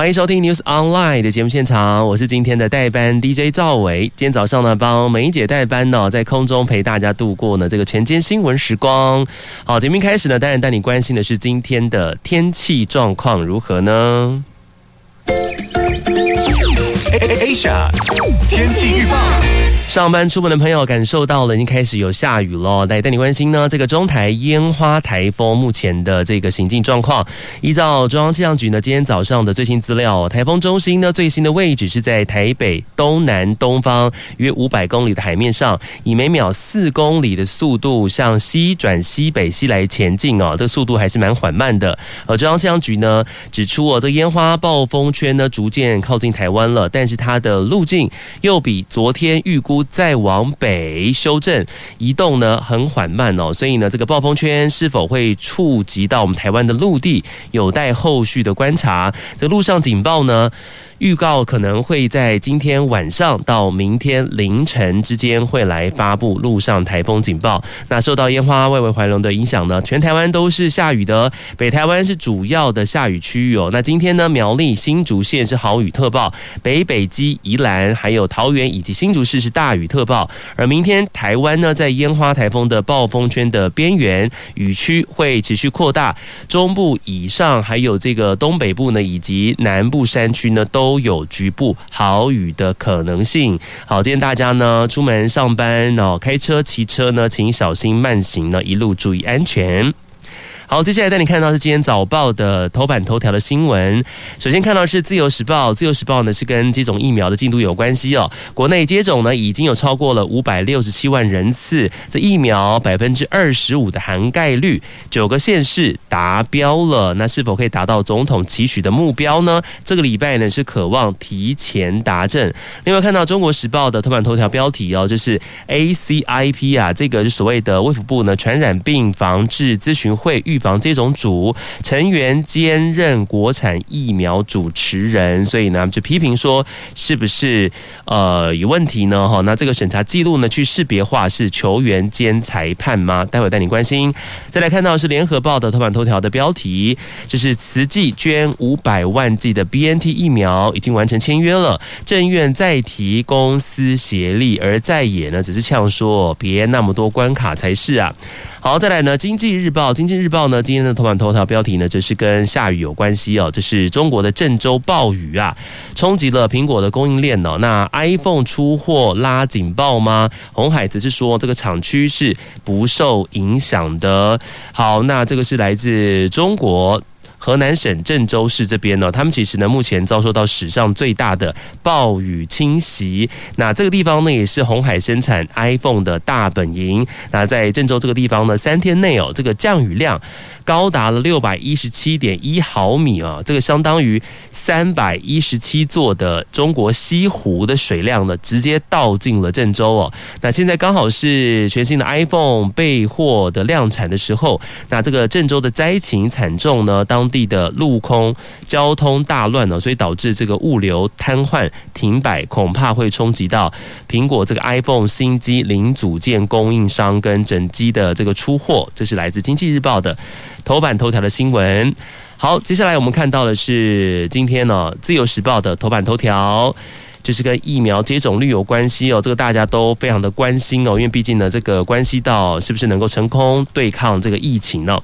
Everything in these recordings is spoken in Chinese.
欢迎收听 News Online 的节目现场，我是今天的代班 DJ 赵伟。今天早上呢，帮梅姐代班呢，在空中陪大家度过呢这个晨间新闻时光。好，节目开始呢，当然带你关心的是今天的天气状况如何呢？Asia 天气预报。上班出门的朋友感受到了，已经开始有下雨了。来带你关心呢，这个中台烟花台风目前的这个行进状况。依照中央气象局呢，今天早上的最新资料，台风中心呢最新的位置是在台北东南东方约五百公里的海面上，以每秒四公里的速度向西转西北西来前进哦，这个速度还是蛮缓慢的。而中央气象局呢指出哦，这个烟花暴风圈呢逐渐靠近台湾了，但但是它的路径又比昨天预估。再往北修正移动呢，很缓慢哦，所以呢，这个暴风圈是否会触及到我们台湾的陆地，有待后续的观察。这路上警报呢，预告可能会在今天晚上到明天凌晨之间会来发布陆上台风警报。那受到烟花外围环流的影响呢，全台湾都是下雨的，北台湾是主要的下雨区域哦。那今天呢，苗栗新竹县是豪雨特报，北北基宜兰还有桃园以及新竹市是大雨特报。而明天台湾呢，在烟花台风的暴风圈的边缘，雨区会持续扩大，中部以上还有这个东北部呢，以及南部山区呢都。都有局部豪雨的可能性。好，今天大家呢出门上班然后，开车、骑车呢，请小心慢行呢，一路注意安全。好，接下来带你看到是今天早报的头版头条的新闻。首先看到是自由时报，自由时报呢是跟接种疫苗的进度有关系哦。国内接种呢已经有超过了五百六十七万人次，这疫苗百分之二十五的涵盖率，九个县市达标了。那是否可以达到总统期许的目标呢？这个礼拜呢是渴望提前达阵。另外看到中国时报的头版头条标题哦，就是 ACIP 啊，这个是所谓的卫福部呢传染病防治咨询会预防接种组成员兼任国产疫苗主持人，所以呢就批评说是不是呃有问题呢？哈，那这个审查记录呢去识别化是球员兼裁判吗？待会带你关心。再来看到是联合报的头版头条的标题，就是慈济捐五百万剂的 BNT 疫苗已经完成签约了，政院再提公私协力，而在野呢只是呛说别那么多关卡才是啊。好，再来呢，经济日报，经济日报那，今天的头版头条标题呢，这是跟下雨有关系哦。这是中国的郑州暴雨啊，冲击了苹果的供应链哦。那 iPhone 出货拉警报吗？红海则是说这个厂区是不受影响的。好，那这个是来自中国。河南省郑州市这边呢，他们其实呢目前遭受到史上最大的暴雨侵袭。那这个地方呢也是红海生产 iPhone 的大本营。那在郑州这个地方呢，三天内哦，这个降雨量高达了六百一十七点一毫米啊，这个相当于三百一十七座的中国西湖的水量呢，直接倒进了郑州哦。那现在刚好是全新的 iPhone 备货的量产的时候，那这个郑州的灾情惨重呢，当地的陆空交通大乱了，所以导致这个物流瘫痪停摆，恐怕会冲击到苹果这个 iPhone 新机零组件供应商跟整机的这个出货。这是来自经济日报的头版头条的新闻。好，接下来我们看到的是今天呢自由时报的头版头条，就是跟疫苗接种率有关系哦，这个大家都非常的关心哦，因为毕竟呢这个关系到是不是能够成功对抗这个疫情呢？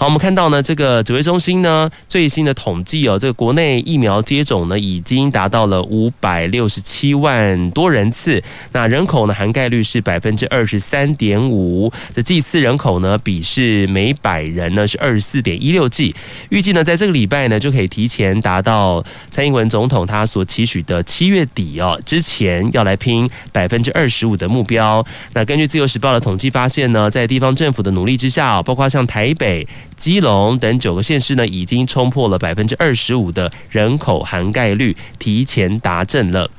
好，我们看到呢，这个指挥中心呢最新的统计哦，这个国内疫苗接种呢已经达到了五百六十七万多人次，那人口呢涵盖率是百分之二十三点五，这剂次人口呢比是每百人呢是二十四点一六剂，预计呢在这个礼拜呢就可以提前达到蔡英文总统他所期许的七月底哦之前要来拼百分之二十五的目标。那根据自由时报的统计发现呢，在地方政府的努力之下，包括像台北。基隆等九个县市呢，已经冲破了百分之二十五的人口涵盖率，提前达阵了。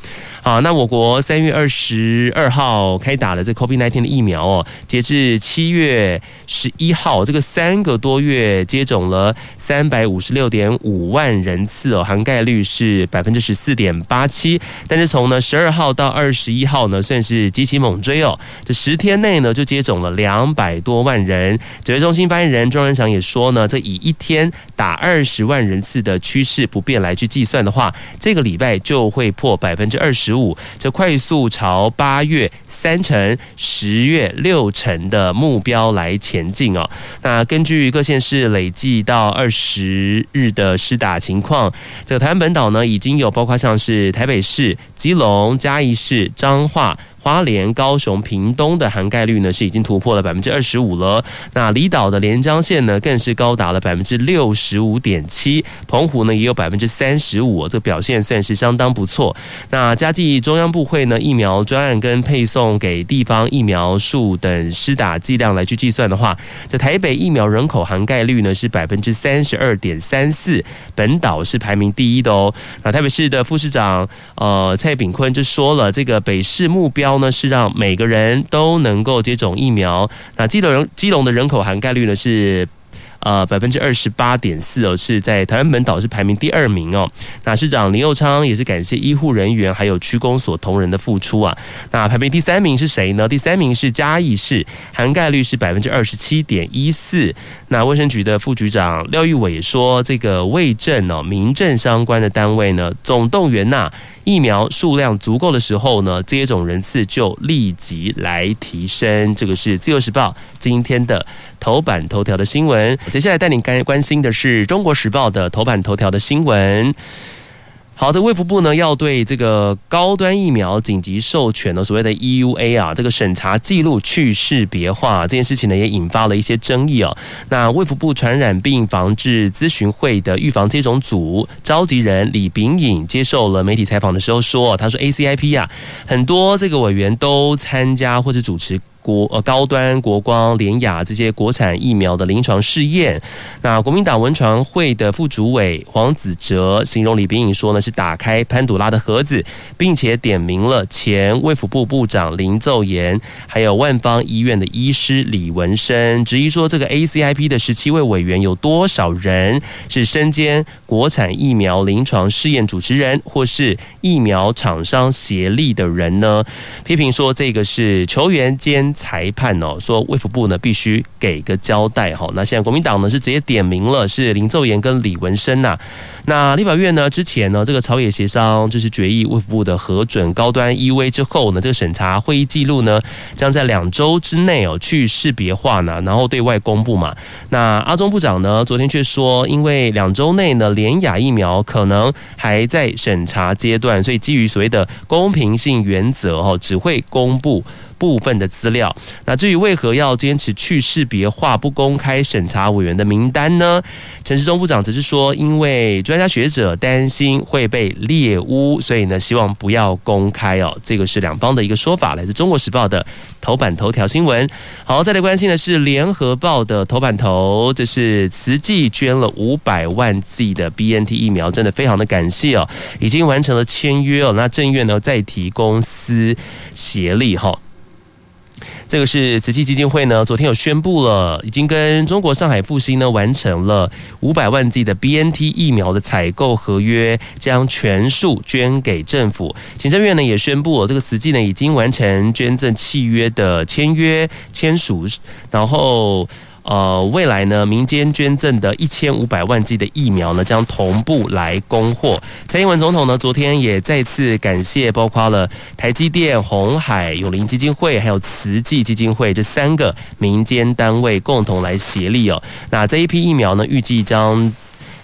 好，那我国三月二十二号开打了这 COVID-19 的疫苗哦，截至七月十一号，这个三个多月接种了三百五十六点五万人次哦，涵盖率是百分之十四点八七。但是从呢十二号到二十一号呢，算是极其猛追哦，这十天内呢就接种了两百多万人。指挥中心发言人庄人祥也说呢，这以一天打二十万人次的趋势不变来去计算的话，这个礼拜就会破百分之二十十五，这快速朝八月三成、十月六成的目标来前进哦。那根据各县市累计到二十日的施打情况，这个台湾本岛呢已经有包括像是台北市、基隆、嘉义市、彰化。花莲、高雄、屏东的涵盖率呢是已经突破了百分之二十五了。那离岛的连江县呢更是高达了百分之六十五点七，澎湖呢也有百分之三十五，这表现算是相当不错。那加计中央部会呢疫苗专案跟配送给地方疫苗数等施打剂量来去计算的话，在台北疫苗人口涵盖率呢是百分之三十二点三四，本岛是排名第一的哦。那台北市的副市长呃蔡炳坤就说了，这个北市目标。高呢是让每个人都能够接种疫苗。那基隆基隆的人口涵盖率呢是。呃，百分之二十八点四哦，是在台湾本岛是排名第二名哦。那市长林佑昌也是感谢医护人员还有区公所同仁的付出啊。那排名第三名是谁呢？第三名是嘉义市，涵盖率是百分之二十七点一四。那卫生局的副局长廖玉伟说，这个卫政哦，民政相关的单位呢，总动员呐，疫苗数量足够的时候呢，接种人次就立即来提升。这个是自由时报今天的头版头条的新闻。接下来带你关关心的是《中国时报》的头版头条的新闻。好，这卫福部呢要对这个高端疫苗紧急授权的所谓的 EUA 啊，这个审查记录去识别化这件事情呢，也引发了一些争议哦。那卫福部传染病防治咨询会的预防接种组召集人李秉颖接受了媒体采访的时候说，他说 ACIP 啊，很多这个委员都参加或者主持。国呃高端国光联雅这些国产疫苗的临床试验，那国民党文传会的副主委黄子哲形容李炳颖说呢，是打开潘朵拉的盒子，并且点名了前卫福部部长林奏延，还有万方医院的医师李文生，质疑说这个 ACIP 的十七位委员有多少人是身兼国产疫苗临床试验主持人或是疫苗厂商协力的人呢？批评说这个是球员兼。裁判哦，说卫福部呢必须给个交代哈。那现在国民党呢是直接点名了，是林奏延跟李文生呐。那立法院呢之前呢这个朝野协商就是决议卫福部的核准高端 EUA 之后呢，这个审查会议记录呢将在两周之内哦去识别化呢，然后对外公布嘛。那阿中部长呢昨天却说，因为两周内呢联雅疫苗可能还在审查阶段，所以基于所谓的公平性原则哈，只会公布。部分的资料，那至于为何要坚持去识别化、不公开审查委员的名单呢？陈时中部长则是说，因为专家学者担心会被猎污，所以呢，希望不要公开哦。这个是两方的一个说法，来自《中国时报》的头版头条新闻。好，再来关心的是《联合报》的头版头，这是慈济捐了五百万剂的 BNT 疫苗，真的非常的感谢哦，已经完成了签约哦。那正院呢，再提公司协力哈。这个是慈济基金会呢，昨天有宣布了，已经跟中国上海复星呢完成了五百万剂的 BNT 疫苗的采购合约，将全数捐给政府。行政院呢也宣布了，这个慈济呢已经完成捐赠契约的签约签署，然后。呃，未来呢，民间捐赠的一千五百万剂的疫苗呢，将同步来供货。蔡英文总统呢，昨天也再次感谢，包括了台积电、红海、永龄基金会，还有慈济基金会这三个民间单位共同来协力哦。那这一批疫苗呢，预计将。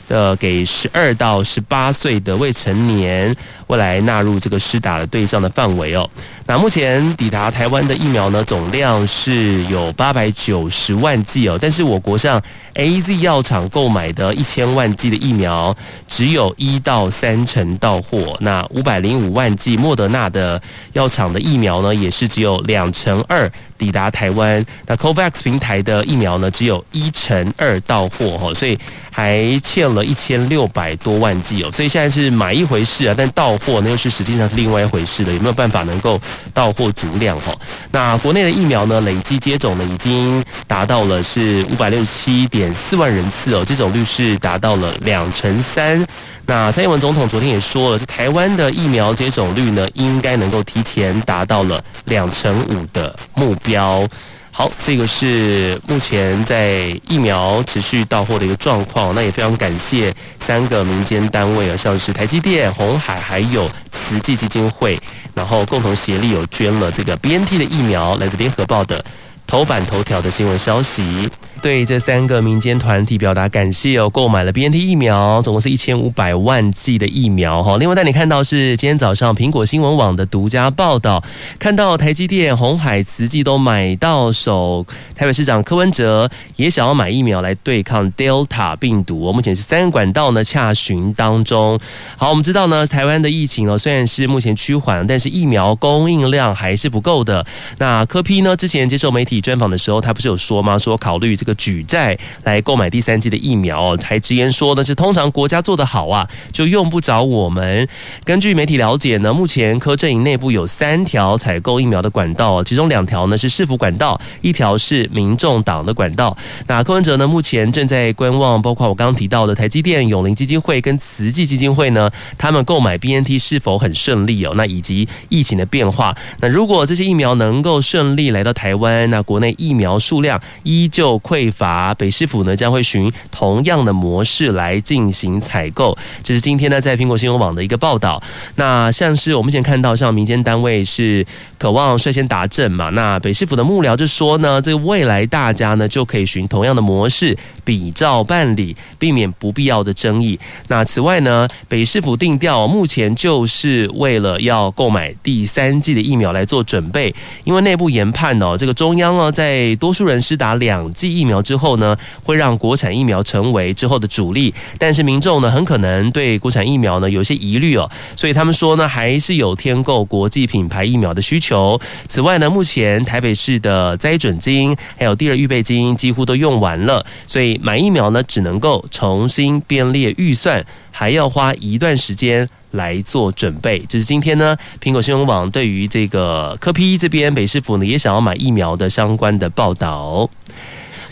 的给十二到十八岁的未成年，未来纳入这个施打的对象的范围哦。那目前抵达台湾的疫苗呢，总量是有八百九十万剂哦，但是我国上 AZ 药厂购买的一千万剂的疫苗，只有一到三成到货。那五百零五万剂莫德纳的药厂的疫苗呢，也是只有两成二抵达台湾。那 COVAX 平台的疫苗呢，只有一成二到货哈，所以还欠了一千六百多万剂哦。所以现在是买一回事啊，但到货呢又是实际上是另外一回事了。有没有办法能够到货足量哈？那国内的疫苗呢，累计接种呢已经达到了是五百六十七点四万人次哦，接种率是达到了两成三。那蔡英文总统昨天也说了，这台湾的疫苗接种率呢，应该能够提前达到了两成五的目标。好，这个是目前在疫苗持续到货的一个状况。那也非常感谢三个民间单位啊，像是台积电、红海还有慈济基金会，然后共同协力有捐了这个 BNT 的疫苗，来自联合报的头版头条的新闻消息。对这三个民间团体表达感谢哦，购买了 BNT 疫苗，总共是一千五百万剂的疫苗哈。另外带你看到是今天早上苹果新闻网的独家报道，看到台积电、鸿海、慈济都买到手，台北市长柯文哲也想要买疫苗来对抗 Delta 病毒。目前是三个管道呢洽询当中。好，我们知道呢，台湾的疫情呢虽然是目前趋缓，但是疫苗供应量还是不够的。那柯 P 呢之前接受媒体专访的时候，他不是有说吗？说考虑这个。举债来购买第三剂的疫苗，还直言说呢是通常国家做得好啊，就用不着我们。根据媒体了解呢，目前柯阵营内部有三条采购疫苗的管道，其中两条呢是市府管道，一条是民众党的管道。那柯文哲呢，目前正在观望，包括我刚刚提到的台积电、永龄基金会跟慈济基金会呢，他们购买 BNT 是否很顺利哦？那以及疫情的变化。那如果这些疫苗能够顺利来到台湾，那国内疫苗数量依旧匮法北市府呢将会循同样的模式来进行采购，这是今天呢在苹果新闻网的一个报道。那像是我们目前看到，像民间单位是渴望率先达阵嘛，那北市府的幕僚就说呢，这个未来大家呢就可以循同样的模式比照办理，避免不必要的争议。那此外呢，北市府定调目前就是为了要购买第三季的疫苗来做准备，因为内部研判哦，这个中央呢在多数人施打两剂疫苗。之后呢，会让国产疫苗成为之后的主力，但是民众呢，很可能对国产疫苗呢有些疑虑哦，所以他们说呢，还是有添购国际品牌疫苗的需求。此外呢，目前台北市的灾准金还有第二预备金几乎都用完了，所以买疫苗呢，只能够重新编列预算，还要花一段时间来做准备。这、是今天呢，苹果新闻网对于这个科 P 这边北市府呢也想要买疫苗的相关的报道。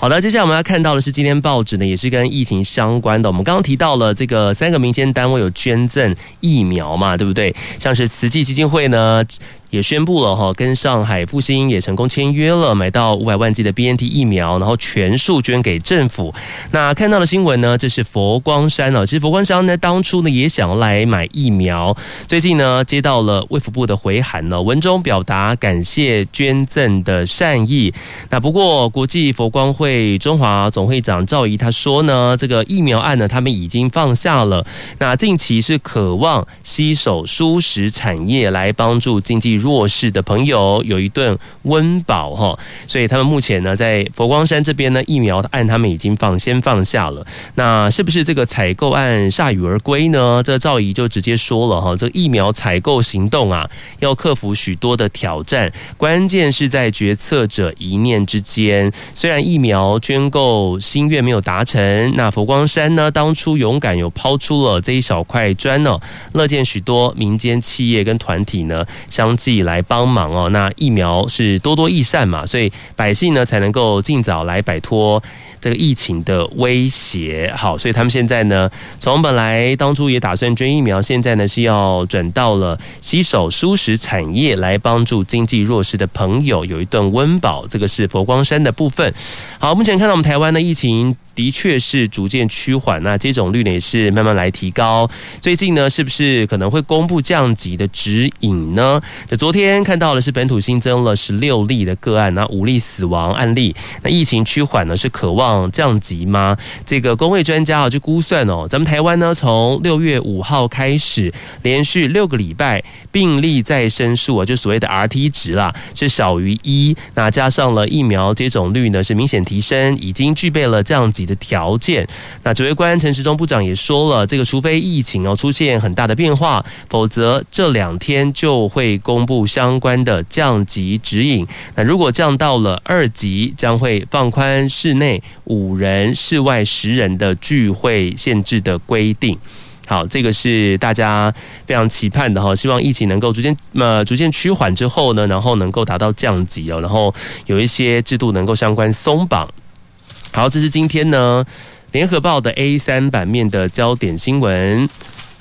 好的，接下来我们要看到的是今天报纸呢，也是跟疫情相关的。我们刚刚提到了这个三个民间单位有捐赠疫苗嘛，对不对？像是慈济基金会呢。也宣布了哈，跟上海复星也成功签约了，买到五百万剂的 BNT 疫苗，然后全数捐给政府。那看到的新闻呢，这是佛光山啊，其实佛光山呢当初呢也想来买疫苗，最近呢接到了卫福部的回函呢，文中表达感谢捐赠的善意。那不过国际佛光会中华总会长赵怡他说呢，这个疫苗案呢他们已经放下了，那近期是渴望携手蔬食产业来帮助经济弱势的朋友有一顿温饱哈，所以他们目前呢在佛光山这边呢疫苗案他们已经放先放下了。那是不是这个采购案铩羽而归呢？这赵怡就直接说了哈，这疫苗采购行动啊要克服许多的挑战，关键是在决策者一念之间。虽然疫苗捐购心愿没有达成，那佛光山呢当初勇敢有抛出了这一小块砖呢，乐见许多民间企业跟团体呢相继。来帮忙哦，那疫苗是多多益善嘛，所以百姓呢才能够尽早来摆脱这个疫情的威胁。好，所以他们现在呢，从本来当初也打算捐疫苗，现在呢是要转到了携手蔬食产业来帮助经济弱势的朋友有一顿温饱。这个是佛光山的部分。好，目前看到我们台湾的疫情。的确是逐渐趋缓，那接种率呢也是慢慢来提高。最近呢，是不是可能会公布降级的指引呢？那昨天看到的是本土新增了十六例的个案，那五例死亡案例。那疫情趋缓呢，是渴望降级吗？这个公卫专家啊就估算哦，咱们台湾呢从六月五号开始，连续六个礼拜病例再生数啊，就所谓的 RT 值啦，是小于一。那加上了疫苗接种率呢是明显提升，已经具备了降级的条件，那指挥官陈时中部长也说了，这个除非疫情哦出现很大的变化，否则这两天就会公布相关的降级指引。那如果降到了二级，将会放宽室内五人、室外十人的聚会限制的规定。好，这个是大家非常期盼的哈，希望疫情能够逐渐呃逐渐趋缓之后呢，然后能够达到降级哦，然后有一些制度能够相关松绑。好，这是今天呢，《联合报》的 A 三版面的焦点新闻。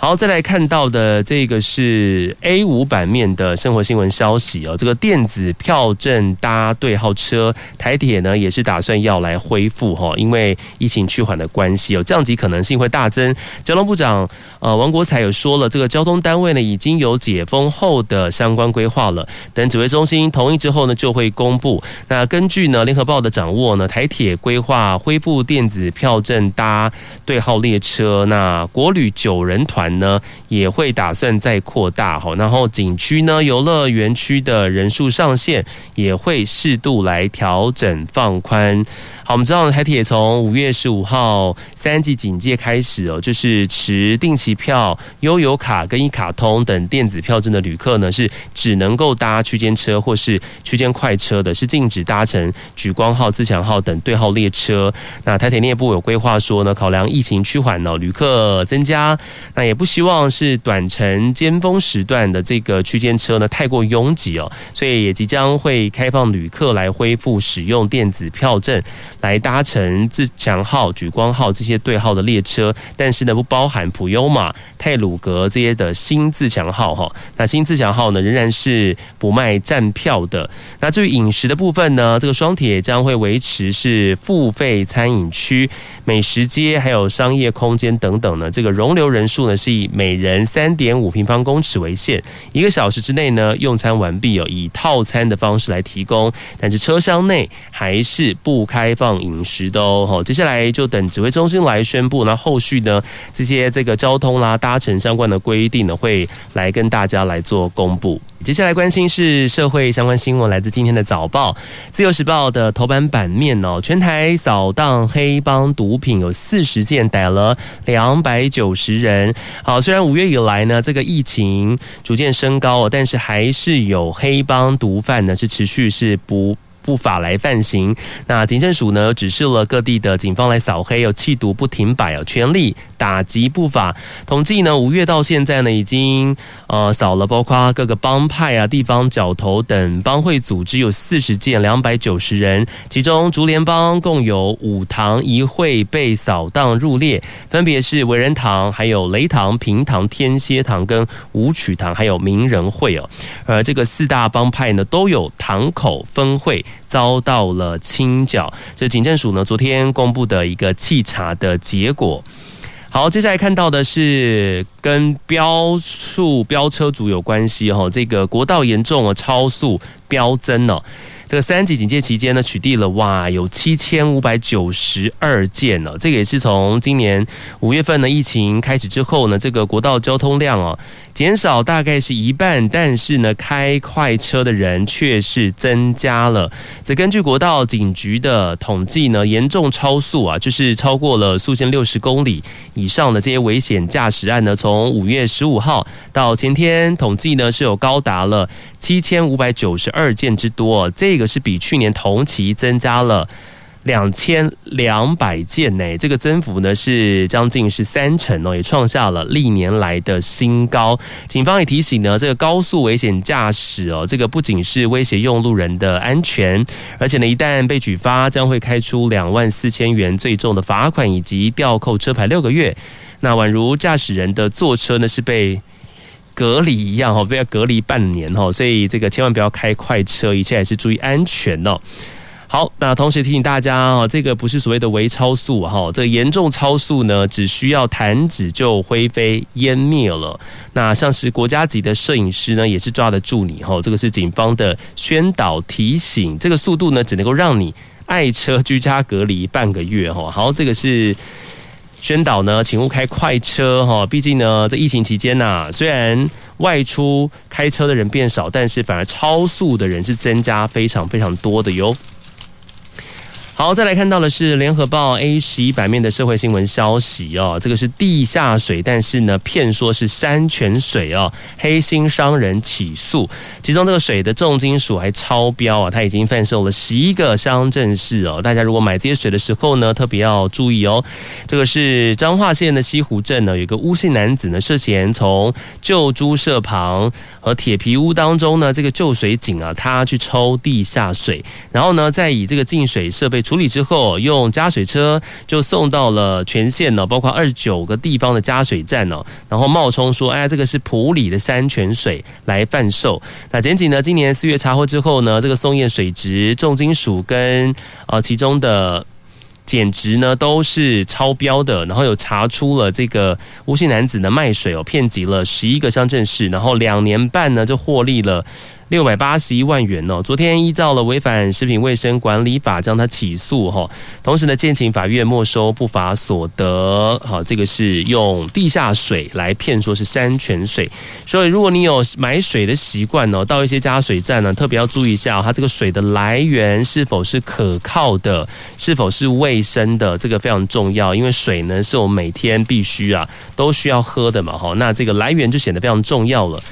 好，再来看到的这个是 A 五版面的生活新闻消息哦。这个电子票证搭对号车，台铁呢也是打算要来恢复哈，因为疫情趋缓的关系哦，降级可能性会大增。交通部长呃王国材有说了，这个交通单位呢已经有解封后的相关规划了，等指挥中心同意之后呢就会公布。那根据呢联合报的掌握呢，台铁规划恢复电子票证搭对号列车，那国旅九人团。呢也会打算再扩大哈，然后景区呢游乐园区的人数上限也会适度来调整放宽。好，我们知道呢，台铁从五月十五号三级警戒开始哦，就是持定期票、悠游卡跟一卡通等电子票证的旅客呢，是只能够搭区间车或是区间快车的，是禁止搭乘莒光号、自强号等对号列车。那台铁内部有规划说呢，考量疫情趋缓呢，旅客增加，那也不希望是短程尖峰时段的这个区间车呢太过拥挤哦，所以也即将会开放旅客来恢复使用电子票证。来搭乘自强号、莒光号这些对号的列车，但是呢，不包含普悠玛、太鲁阁这些的新自强号哈。那新自强号呢，仍然是不卖站票的。那至于饮食的部分呢，这个双铁将会维持是付费餐饮区、美食街还有商业空间等等呢。这个容留人数呢是以每人三点五平方公尺为限，一个小时之内呢用餐完毕哦，以套餐的方式来提供，但是车厢内还是不开放。饮食的哦，接下来就等指挥中心来宣布，那后续呢，这些这个交通啦、搭乘相关的规定呢，会来跟大家来做公布。接下来关心是社会相关新闻，来自今天的早报《自由时报》的头版版面哦，全台扫荡黑帮毒品有四十件，逮了两百九十人。好，虽然五月以来呢，这个疫情逐渐升高，但是还是有黑帮毒贩呢，是持续是不。不法来犯行，那警政署呢指示了各地的警方来扫黑，有气毒不停摆有，全力打击不法。统计呢，五月到现在呢，已经呃扫了包括各个帮派啊、地方角头等帮会组织有四十件，两百九十人，其中竹联帮共有五堂一会被扫荡入列，分别是维仁堂、还有雷堂、平堂、天蝎堂跟武曲堂，还有名人会哦。而这个四大帮派呢，都有堂口分会。遭到了清剿，这警政署呢昨天公布的一个稽查的结果。好，接下来看到的是跟飙速飙车族有关系哈，这个国道严重啊超速飙增哦。这个三级警戒期间呢，取缔了哇，有七千五百九十二件呢。这个也是从今年五月份的疫情开始之后呢，这个国道交通量哦减少大概是一半，但是呢，开快车的人却是增加了。这根据国道警局的统计呢，严重超速啊，就是超过了速限六十公里以上的这些危险驾驶案呢，从五月十五号到前天统计呢，是有高达了七千五百九十二件之多。这个是比去年同期增加了两千两百件呢，这个增幅呢是将近是三成哦，也创下了历年来的新高。警方也提醒呢，这个高速危险驾驶哦，这个不仅是威胁用路人的安全，而且呢，一旦被举发，将会开出两万四千元最重的罚款，以及吊扣车牌六个月。那宛如驾驶人的坐车呢是被。隔离一样哈，被要隔离半年哈，所以这个千万不要开快车，一切还是注意安全哦。好，那同时提醒大家啊，这个不是所谓的微超速哈，这个严重超速呢，只需要弹指就灰飞烟灭了。那像是国家级的摄影师呢，也是抓得住你哈。这个是警方的宣导提醒，这个速度呢，只能够让你爱车居家隔离半个月哈。好，这个是宣导呢，请勿开快车哈。毕竟呢，在疫情期间呐，虽然外出开车的人变少，但是反而超速的人是增加非常非常多的哟。好，再来看到的是联合报 A 十一版面的社会新闻消息哦，这个是地下水，但是呢，骗说是山泉水哦，黑心商人起诉，其中这个水的重金属还超标啊，它已经贩售了十一个乡镇市哦，大家如果买这些水的时候呢，特别要注意哦。这个是彰化县的西湖镇呢，有个吴姓男子呢，涉嫌从旧猪舍旁和铁皮屋当中呢，这个旧水井啊，他去抽地下水，然后呢，再以这个净水设备。处理之后，用加水车就送到了全县呢，包括二十九个地方的加水站呢，然后冒充说：“哎，这个是普里的山泉水来贩售。”那检警呢，今年四月查获之后呢，这个送验水质、重金属跟呃其中的检值呢都是超标的，然后有查出了这个无姓男子呢卖水哦，骗集了十一个乡镇市，然后两年半呢就获利了。六百八十一万元哦，昨天依照了违反食品卫生管理法将他起诉哈，同时呢，建请法院没收不法所得。好，这个是用地下水来骗说是山泉水，所以如果你有买水的习惯哦，到一些加水站呢，特别要注意一下，它这个水的来源是否是可靠的，是否是卫生的，这个非常重要，因为水呢是我们每天必须啊都需要喝的嘛哈，那这个来源就显得非常重要了。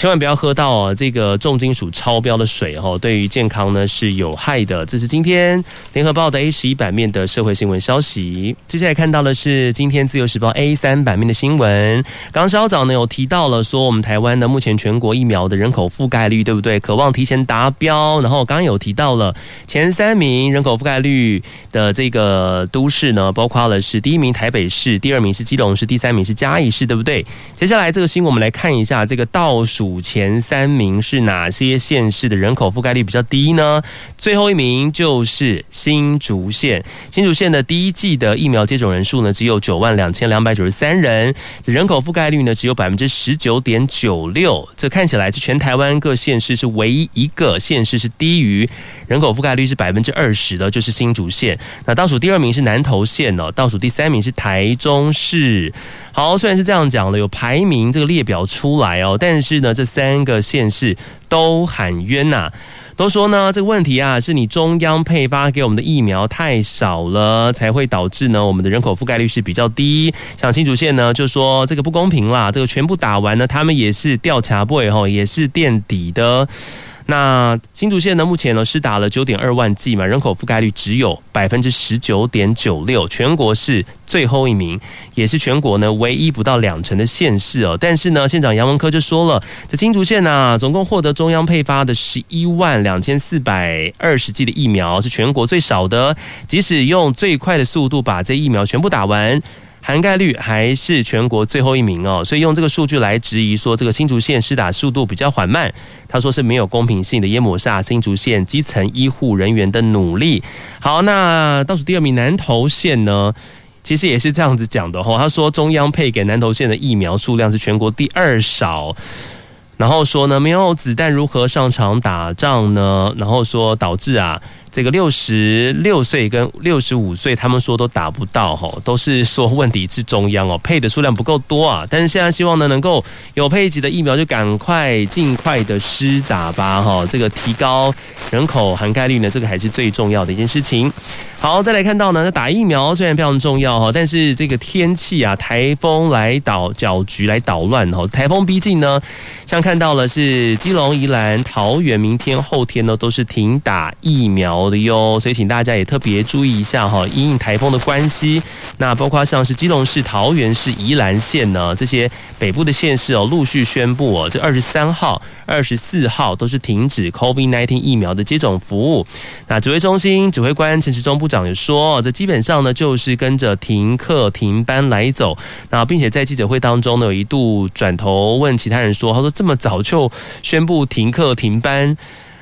千万不要喝到哦这个重金属超标的水哦，对于健康呢是有害的。这是今天联合报的 A 十一版面的社会新闻消息。接下来看到的是今天自由时报 A 三版面的新闻。刚稍早呢有提到了说，我们台湾呢目前全国疫苗的人口覆盖率对不对？渴望提前达标。然后刚刚有提到了前三名人口覆盖率的这个都市呢，包括了是第一名台北市，第二名是基隆市，第三名是嘉义市，对不对？接下来这个新闻我们来看一下这个倒数。五前三名是哪些县市的人口覆盖率比较低呢？最后一名就是新竹县。新竹县的第一季的疫苗接种人数呢，只有九万两千两百九十三人，人口覆盖率呢只有百分之十九点九六。这看起来是全台湾各县市是唯一一个县市是低于人口覆盖率是百分之二十的，就是新竹县。那倒数第二名是南投县哦，倒数第三名是台中市。好，虽然是这样讲的，有排名这个列表出来哦，但是呢，这三个县市都喊冤呐、都说呢这个问题啊是你中央配发给我们的疫苗太少了，才会导致呢我们的人口覆盖率是比较低。像新竹县呢就说这个不公平啦，这个全部打完呢，他们也是调查部吼，也是垫底的。那新竹县呢，目前呢是打了九点二万剂嘛，人口覆盖率只有百分之十九点九六，全国是最后一名，也是全国呢唯一不到两成的县市哦。但是呢，县长杨文科就说了，这新竹县呢，总共获得中央配发的十一万两千四百二十剂的疫苗，是全国最少的。即使用最快的速度把这疫苗全部打完。涵盖率还是全国最后一名哦，所以用这个数据来质疑说这个新竹县施打速度比较缓慢，他说是没有公平性的，也抹煞新竹县基层医护人员的努力。好，那倒数第二名南投县呢，其实也是这样子讲的哦，他说中央配给南投县的疫苗数量是全国第二少。然后说呢，没有子弹如何上场打仗呢？然后说导致啊，这个六十六岁跟六十五岁，他们说都打不到哈，都是说问题是中央哦，配的数量不够多啊。但是现在希望呢，能够有配给的疫苗就赶快尽快的施打吧哈，这个提高人口涵盖率呢，这个还是最重要的一件事情。好，再来看到呢，那打疫苗虽然非常重要哈，但是这个天气啊，台风来捣搅局来捣乱哈，台风逼近呢，像看到了是基隆、宜兰、桃园，明天、后天呢都是停打疫苗的哟，所以请大家也特别注意一下哈，因应台风的关系，那包括像是基隆市、桃园市、宜兰县呢这些北部的县市哦，陆续宣布哦，这二十三号、二十四号都是停止 COVID-19 疫苗的接种服务。那指挥中心指挥官陈时中部长也说，这基本上呢就是跟着停课停班来走。那并且在记者会当中呢，有一度转头问其他人说：“他说这么早就宣布停课停班，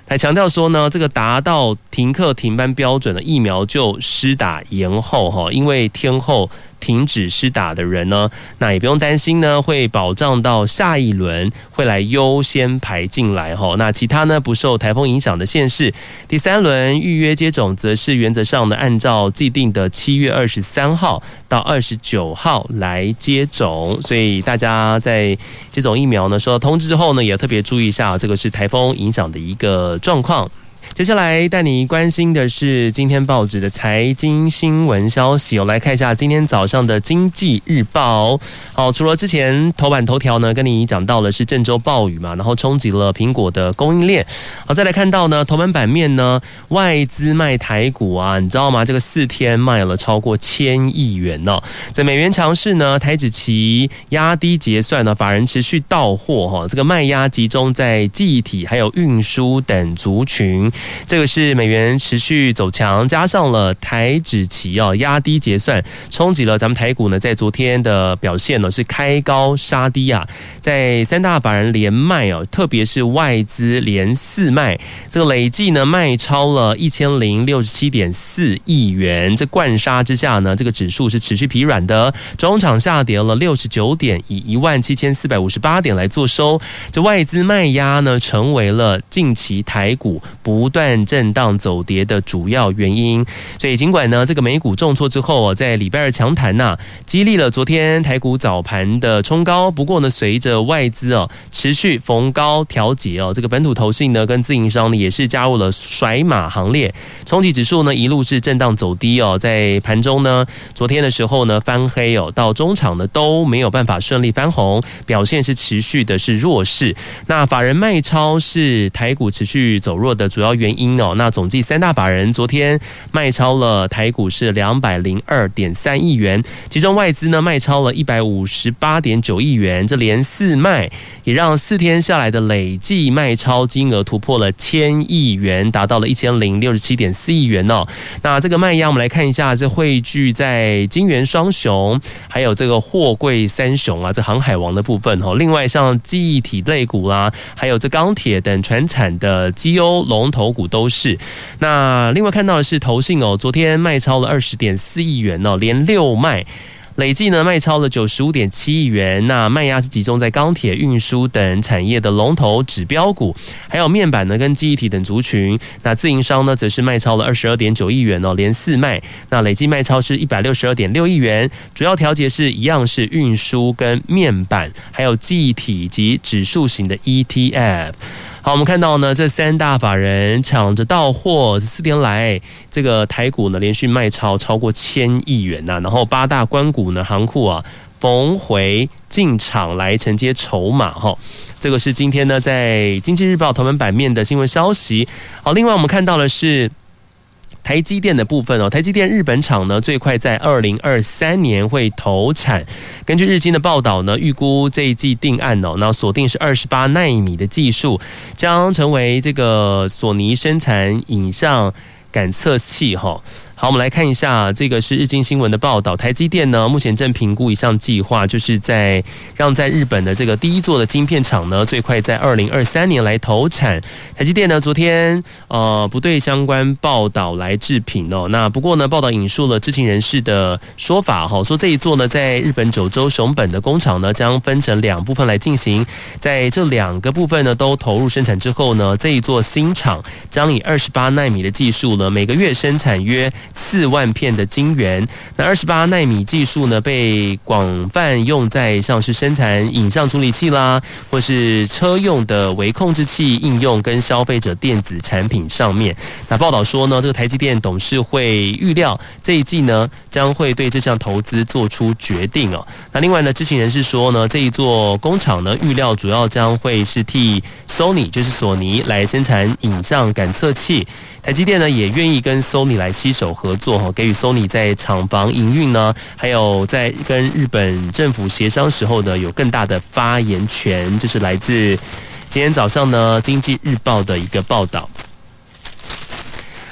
还强调说呢，这个达到停课停班标准的疫苗就施打延后哈，因为天后。停止施打的人呢，那也不用担心呢，会保障到下一轮会来优先排进来哈。那其他呢不受台风影响的县市，第三轮预约接种则是原则上呢按照既定的七月二十三号到二十九号来接种。所以大家在接种疫苗呢，收到通知之后呢，也特别注意一下，这个是台风影响的一个状况。接下来带你关心的是今天报纸的财经新闻消息，我来看一下今天早上的《经济日报》。好，除了之前头版头条呢，跟你讲到的是郑州暴雨嘛，然后冲击了苹果的供应链。好，再来看到呢，头版版面呢，外资卖台股啊，你知道吗？这个四天卖了超过千亿元呢。在美元强势呢，台指期压低结算呢，法人持续到货哈，这个卖压集中在记忆体还有运输等族群。这个是美元持续走强，加上了台指期啊压低结算，冲击了咱们台股呢，在昨天的表现呢是开高杀低啊，在三大法人连卖哦，特别是外资连四卖，这个累计呢卖超了一千零六十七点四亿元，这灌杀之下呢，这个指数是持续疲软的，中场下跌了六十九点，以一万七千四百五十八点来做收，这外资卖压呢成为了近期台股不断。断震荡走跌的主要原因，所以尽管呢，这个美股重挫之后，在礼拜二强弹呐，激励了昨天台股早盘的冲高。不过呢，随着外资哦持续逢高调节哦，这个本土投信呢跟自营商呢也是加入了甩马行列，冲击指数呢一路是震荡走低哦，在盘中呢，昨天的时候呢翻黑哦，到中场呢都没有办法顺利翻红，表现是持续的是弱势。那法人卖超是台股持续走弱的主要原因。哦，那总计三大法人昨天卖超了台股是两百零二点三亿元，其中外资呢卖超了一百五十八点九亿元，这连四卖也让四天下来的累计卖超金额突破了千亿元，达到了一千零六十七点四亿元哦。那这个卖压我们来看一下，是汇聚在金圆双雄，还有这个货柜三雄啊，这航海王的部分哦。另外像记忆体类股啦，还有这钢铁等传产的绩优龙头。股都是，那另外看到的是投信哦，昨天卖超了二十点四亿元哦，连六卖，累计呢卖超了九十五点七亿元。那卖压是集中在钢铁、运输等产业的龙头指标股，还有面板呢跟记忆体等族群。那自营商呢则是卖超了二十二点九亿元哦，连四卖，那累计卖超是一百六十二点六亿元。主要调节是一样是运输跟面板，还有记忆体以及指数型的 ETF。好，我们看到呢，这三大法人抢着到货，四天来这个台股呢连续卖超超过千亿元呐，然后八大关股呢行库啊逢回进场来承接筹码哈，这个是今天呢在经济日报头版版面的新闻消息。好，另外我们看到的是。台积电的部分哦，台积电日本厂呢，最快在二零二三年会投产。根据日经的报道呢，预估这一季定案哦，那锁定是二十八纳米的技术，将成为这个索尼生产影像感测器哈。好，我们来看一下，这个是日经新闻的报道。台积电呢，目前正评估一项计划，就是在让在日本的这个第一座的晶片厂呢，最快在二零二三年来投产。台积电呢，昨天呃不对相关报道来置评哦。那不过呢，报道引述了知情人士的说法哈，说这一座呢，在日本九州熊本的工厂呢，将分成两部分来进行。在这两个部分呢，都投入生产之后呢，这一座新厂将以二十八纳米的技术呢，每个月生产约。四万片的晶圆，那二十八纳米技术呢，被广泛用在像是生产影像处理器啦，或是车用的微控制器应用跟消费者电子产品上面。那报道说呢，这个台积电董事会预料这一季呢，将会对这项投资做出决定哦。那另外呢，知情人士说呢，这一座工厂呢，预料主要将会是替 Sony，就是索尼来生产影像感测器。台积电呢也愿意跟 Sony 来携手合合作哈，给予 Sony 在厂房营运呢，还有在跟日本政府协商时候呢，有更大的发言权。这是来自今天早上呢《经济日报》的一个报道。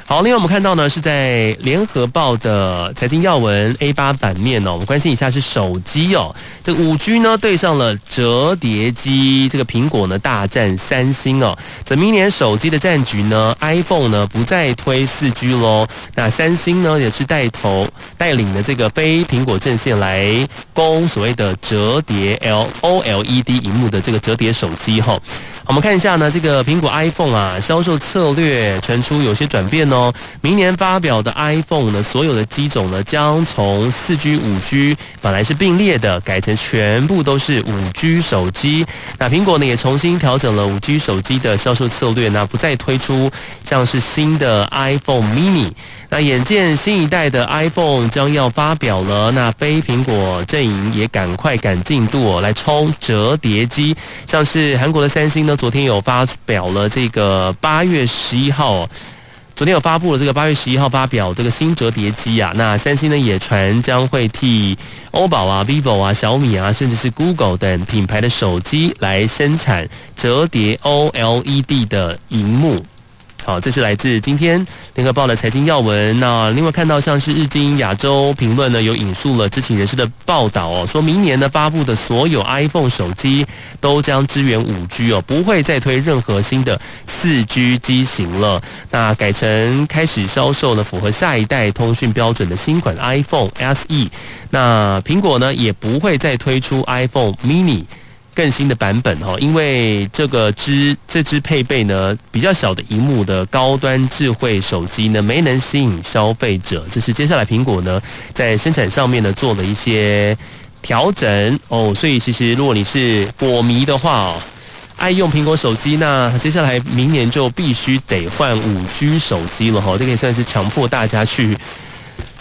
好，另外我们看到呢，是在联合报的财经要闻 A 八版面哦，我们关心一下是手机哦，这个五 G 呢对上了折叠机，这个苹果呢大战三星哦，这明年手机的战局呢，iPhone 呢不再推四 G 喽，那三星呢也是带头带领的这个非苹果阵线来攻所谓的折叠 L OLED 萤幕的这个折叠手机哈。我们看一下呢，这个苹果 iPhone 啊，销售策略传出有些转变哦。明年发表的 iPhone 呢，所有的机种呢，将从四 G、五 G 本来是并列的，改成全部都是五 G 手机。那苹果呢，也重新调整了五 G 手机的销售策略，那不再推出像是新的 iPhone Mini。那眼见新一代的 iPhone 将要发表了，那非苹果阵营也赶快赶进度哦，来冲折叠机。像是韩国的三星呢，昨天有发表了这个八月十一号，昨天有发布了这个八月十一号发表这个新折叠机啊。那三星呢也传将会替欧宝啊、vivo 啊、小米啊，甚至是 Google 等品牌的手机来生产折叠 OLED 的荧幕。好，这是来自今天联合报的财经要闻。那另外看到像是日经亚洲评论呢，有引述了知情人士的报道哦，说明年呢发布的所有 iPhone 手机都将支援五 G 哦，不会再推任何新的四 G 机型了。那改成开始销售呢，符合下一代通讯标准的新款 iPhone SE。那苹果呢也不会再推出 iPhone Mini。更新的版本哈，因为这个支这支配备呢比较小的荧幕的高端智慧手机呢没能吸引消费者，这是接下来苹果呢在生产上面呢做了一些调整哦，所以其实如果你是果迷的话哦，爱用苹果手机，那接下来明年就必须得换五 G 手机了哈，这可以算是强迫大家去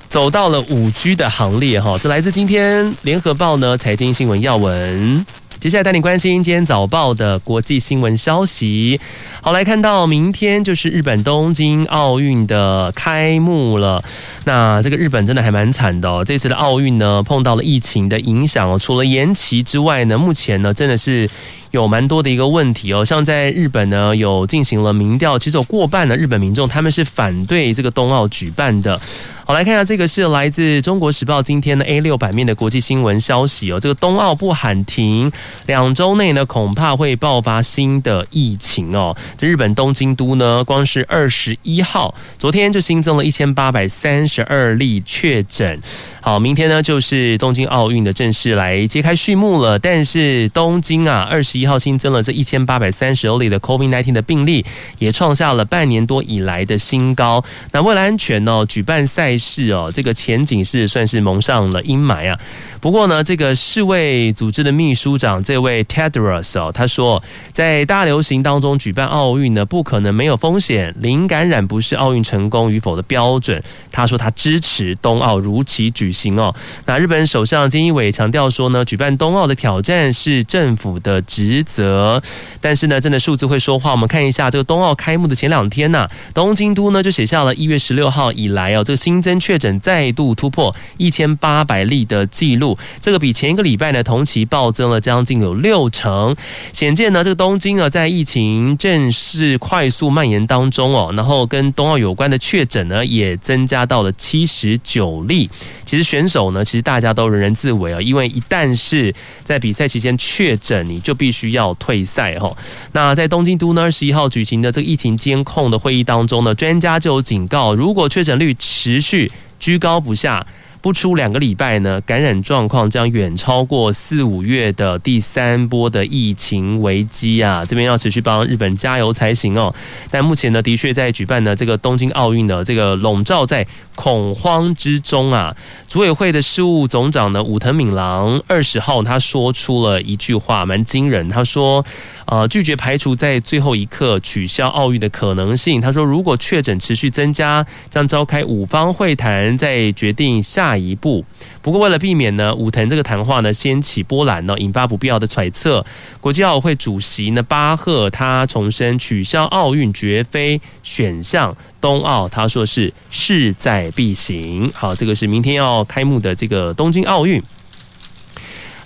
走到了五 G 的行列哈。这来自今天联合报呢财经新闻要闻。接下来带你关心今天早报的国际新闻消息。好，来看到明天就是日本东京奥运的开幕了。那这个日本真的还蛮惨的哦，这次的奥运呢碰到了疫情的影响哦，除了延期之外呢，目前呢真的是。有蛮多的一个问题哦，像在日本呢，有进行了民调，其实有过半的日本民众他们是反对这个冬奥举办的。好，来看一下这个是来自中国时报今天的 A 六版面的国际新闻消息哦，这个冬奥不喊停，两周内呢恐怕会爆发新的疫情哦。这日本东京都呢，光是二十一号，昨天就新增了一千八百三十二例确诊。好，明天呢就是东京奥运的正式来揭开序幕了。但是东京啊，二十一号新增了这一千八百三十例的 COVID-19 的病例，也创下了半年多以来的新高。那为了安全呢、举办赛事哦，这个前景是算是蒙上了阴霾啊。不过呢，这个世卫组织的秘书长这位 Tedros 哦，他说在大流行当中举办奥运呢，不可能没有风险，零感染不是奥运成功与否的标准。他说他支持冬奥如期举行哦。那日本首相菅义伟强调说呢，举办冬奥的挑战是政府的职责。但是呢，真的数字会说话。我们看一下这个冬奥开幕的前两天呐，东京都呢就写下了一月十六号以来哦，这个新增确诊再度突破一千八百例的记录。这个比前一个礼拜呢同期暴增了将近有六成。显见呢，这个东京啊在疫情正式快速蔓延当中哦，然后跟冬奥有关的确诊呢也增加到了七十九例。其实选手呢，其实大家都人人自危啊，因为一旦是在比赛期间确诊，你就必须要退赛哈。那在东京都呢，二十一号举行的这个疫情监控的会议当中呢，专家就有警告，如果确诊率持续居高不下。不出两个礼拜呢，感染状况将远超过四五月的第三波的疫情危机啊！这边要持续帮日本加油才行哦。但目前呢，的确在举办的这个东京奥运的这个笼罩在恐慌之中啊。组委会的事务总长呢，武藤敏郎二十号他说出了一句话，蛮惊人。他说。呃，拒绝排除在最后一刻取消奥运的可能性。他说，如果确诊持续增加，将召开五方会谈，再决定下一步。不过，为了避免呢，武藤这个谈话呢掀起波澜呢，引发不必要的揣测，国际奥委会主席呢巴赫他重申，取消奥运绝非选项。冬奥他说是势在必行。好，这个是明天要开幕的这个东京奥运。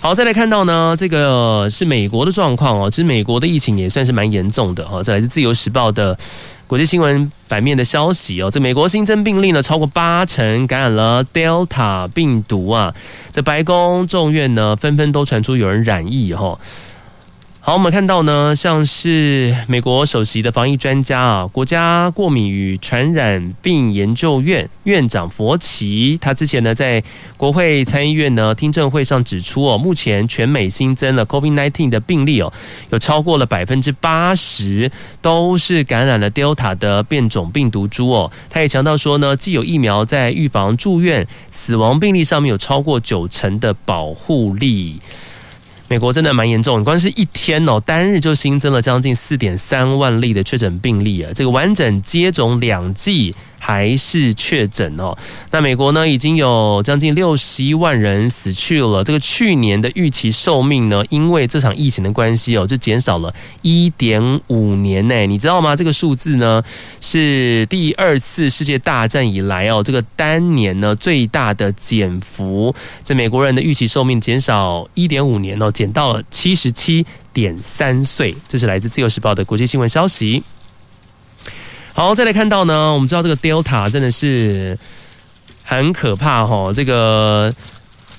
好，再来看到呢，这个是美国的状况哦。其实美国的疫情也算是蛮严重的哦。这来自《自由时报》的国际新闻版面的消息哦，这美国新增病例呢超过八成感染了 Delta 病毒啊，这白宫众院呢纷纷都传出有人染疫哈。好，我们看到呢，像是美国首席的防疫专家啊，国家过敏与传染病研究院院长佛奇，他之前呢在国会参议院呢听证会上指出哦，目前全美新增了 COVID-19 的病例哦，有超过了百分之八十都是感染了 Delta 的变种病毒株哦。他也强调说呢，既有疫苗在预防住院、死亡病例上面有超过九成的保护力。美国真的蛮严重，光是一天哦，单日就新增了将近四点三万例的确诊病例啊，这个完整接种两剂。还是确诊哦。那美国呢，已经有将近六十一万人死去了。这个去年的预期寿命呢，因为这场疫情的关系哦，就减少了一点五年呢。你知道吗？这个数字呢，是第二次世界大战以来哦，这个单年呢最大的减幅。在美国人的预期寿命减少一点五年哦，减到了七十七点三岁。这是来自自由时报的国际新闻消息。好，再来看到呢，我们知道这个 Delta 真的是很可怕哈，这个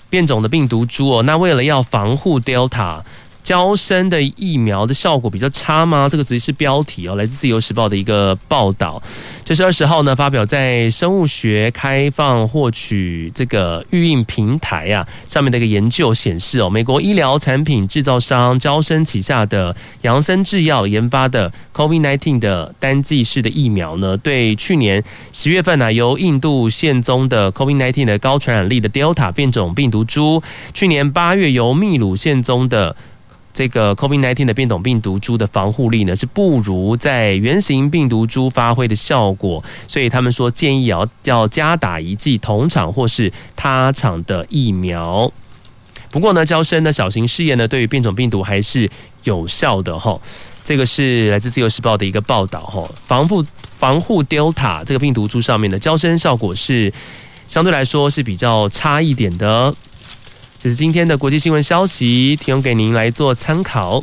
变种的病毒株哦，那为了要防护 Delta。娇生的疫苗的效果比较差吗？这个只是标题哦，来自自由时报的一个报道。这是二十号呢发表在生物学开放获取这个预印平台啊上面的一个研究显示哦，美国医疗产品制造商娇生旗下的杨森制药研发的 COVID-19 的单剂式的疫苗呢，对去年十月份呢由印度现宗的 COVID-19 的高传染力的 Delta 变种病毒株，去年八月由秘鲁现宗的。这个 COVID-19 的变种病毒株的防护力呢，是不如在原型病毒株发挥的效果，所以他们说建议要要加打一剂同厂或是他厂的疫苗。不过呢，娇生的小型试验呢，对于变种病毒还是有效的哈。这个是来自自由时报的一个报道哈，防护防护 Delta 这个病毒株上面的娇生效果是相对来说是比较差一点的。这是今天的国际新闻消息，提供给您来做参考。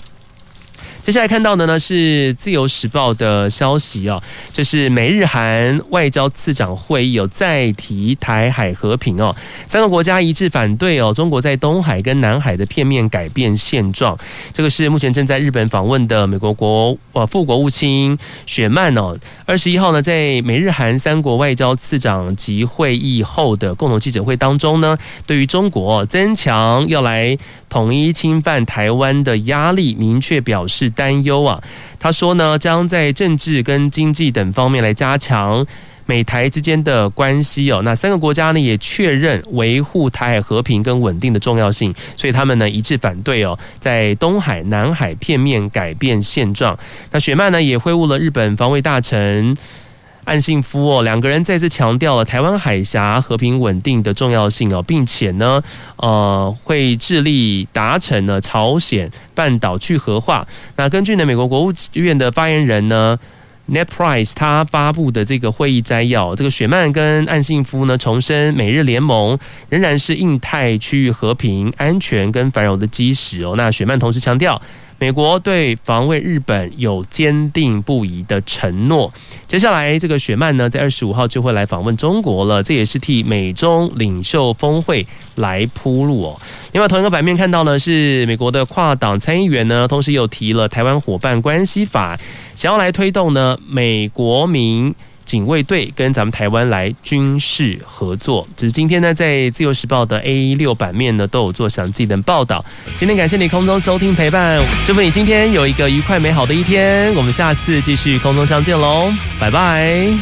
接下来看到的呢是自由时报的消息哦，这是美日韩外交次长会议有再提台海和平哦，三个国家一致反对哦，中国在东海跟南海的片面改变现状。这个是目前正在日本访问的美国国呃副国务卿雪曼哦，二十一号呢在美日韩三国外交次长级会议后的共同记者会当中呢，对于中国增强要来统一侵犯台湾的压力，明确表示担忧啊。他说呢，将在政治跟经济等方面来加强美台之间的关系哦。那三个国家呢也确认维护台海和平跟稳定的重要性，所以他们呢一致反对哦，在东海、南海片面改变现状。那雪曼呢也会晤了日本防卫大臣。岸信夫哦，两个人再次强调了台湾海峡和平稳定的重要性哦，并且呢，呃，会致力达成呢朝鲜半岛去核化。那根据呢美国国务院的发言人呢，Net Price 他发布的这个会议摘要，这个雪曼跟岸信夫呢重申美日联盟仍然是印太区域和平、安全跟繁荣的基石哦。那雪曼同时强调。美国对防卫日本有坚定不移的承诺。接下来，这个雪曼呢，在二十五号就会来访问中国了，这也是替美中领袖峰会来铺路哦。另外，同一个版面看到呢，是美国的跨党参议员呢，同时又提了台湾伙伴关系法，想要来推动呢美国民。警卫队跟咱们台湾来军事合作，只是今天呢，在自由时报的 A 六版面呢，都有做详细的报道。今天感谢你空中收听陪伴，祝福你今天有一个愉快美好的一天。我们下次继续空中相见喽，拜拜。